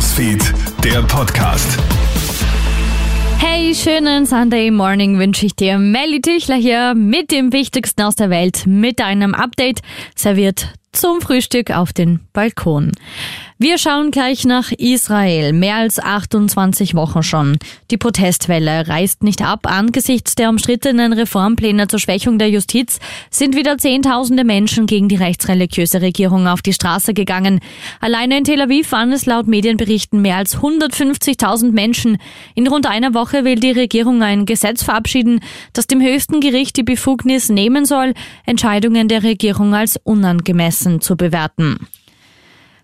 Newsfeed, der Podcast. Hey, schönen Sunday Morning wünsche ich dir. Melly Tüchler hier mit dem Wichtigsten aus der Welt, mit einem Update, serviert zum Frühstück auf den Balkon. Wir schauen gleich nach Israel. Mehr als 28 Wochen schon. Die Protestwelle reißt nicht ab. Angesichts der umstrittenen Reformpläne zur Schwächung der Justiz sind wieder Zehntausende Menschen gegen die rechtsreligiöse Regierung auf die Straße gegangen. Alleine in Tel Aviv waren es laut Medienberichten mehr als 150.000 Menschen. In rund einer Woche will die Regierung ein Gesetz verabschieden, das dem höchsten Gericht die Befugnis nehmen soll, Entscheidungen der Regierung als unangemessen zu bewerten.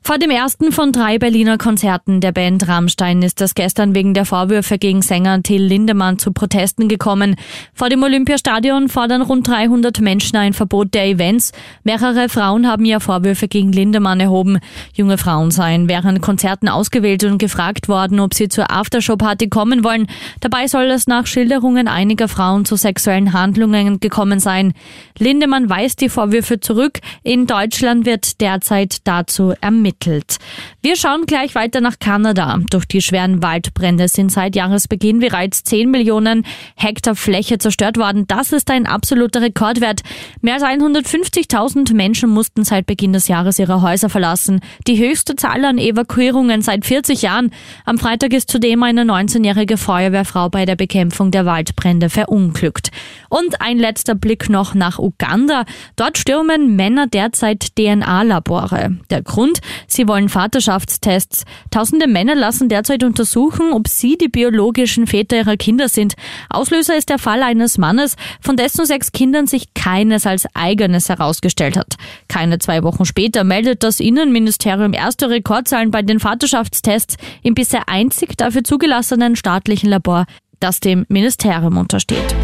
Vor dem ersten von drei Berliner Konzerten der Band Rammstein ist es gestern wegen der Vorwürfe gegen Sänger Till Lindemann zu Protesten gekommen. Vor dem Olympiastadion fordern rund 300 Menschen ein Verbot der Events. Mehrere Frauen haben ja Vorwürfe gegen Lindemann erhoben. Junge Frauen seien während Konzerten ausgewählt und gefragt worden, ob sie zur Aftershow-Party kommen wollen. Dabei soll es nach Schilderungen einiger Frauen zu sexuellen Handlungen gekommen sein. Lindemann weist die Vorwürfe zurück. In Deutschland wird derzeit dazu ermittelt ermittelt. Wir schauen gleich weiter nach Kanada. Durch die schweren Waldbrände sind seit Jahresbeginn bereits 10 Millionen Hektar Fläche zerstört worden. Das ist ein absoluter Rekordwert. Mehr als 150.000 Menschen mussten seit Beginn des Jahres ihre Häuser verlassen. Die höchste Zahl an Evakuierungen seit 40 Jahren. Am Freitag ist zudem eine 19-jährige Feuerwehrfrau bei der Bekämpfung der Waldbrände verunglückt. Und ein letzter Blick noch nach Uganda. Dort stürmen Männer derzeit DNA-Labore. Der Grund, Sie wollen Vaterschaftstests. Tausende Männer lassen derzeit untersuchen, ob sie die biologischen Väter ihrer Kinder sind. Auslöser ist der Fall eines Mannes, von dessen sechs Kindern sich keines als eigenes herausgestellt hat. Keine zwei Wochen später meldet das Innenministerium erste Rekordzahlen bei den Vaterschaftstests im bisher einzig dafür zugelassenen staatlichen Labor, das dem Ministerium untersteht.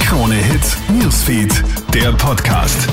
Krone Hits, Newsfeed, der Podcast.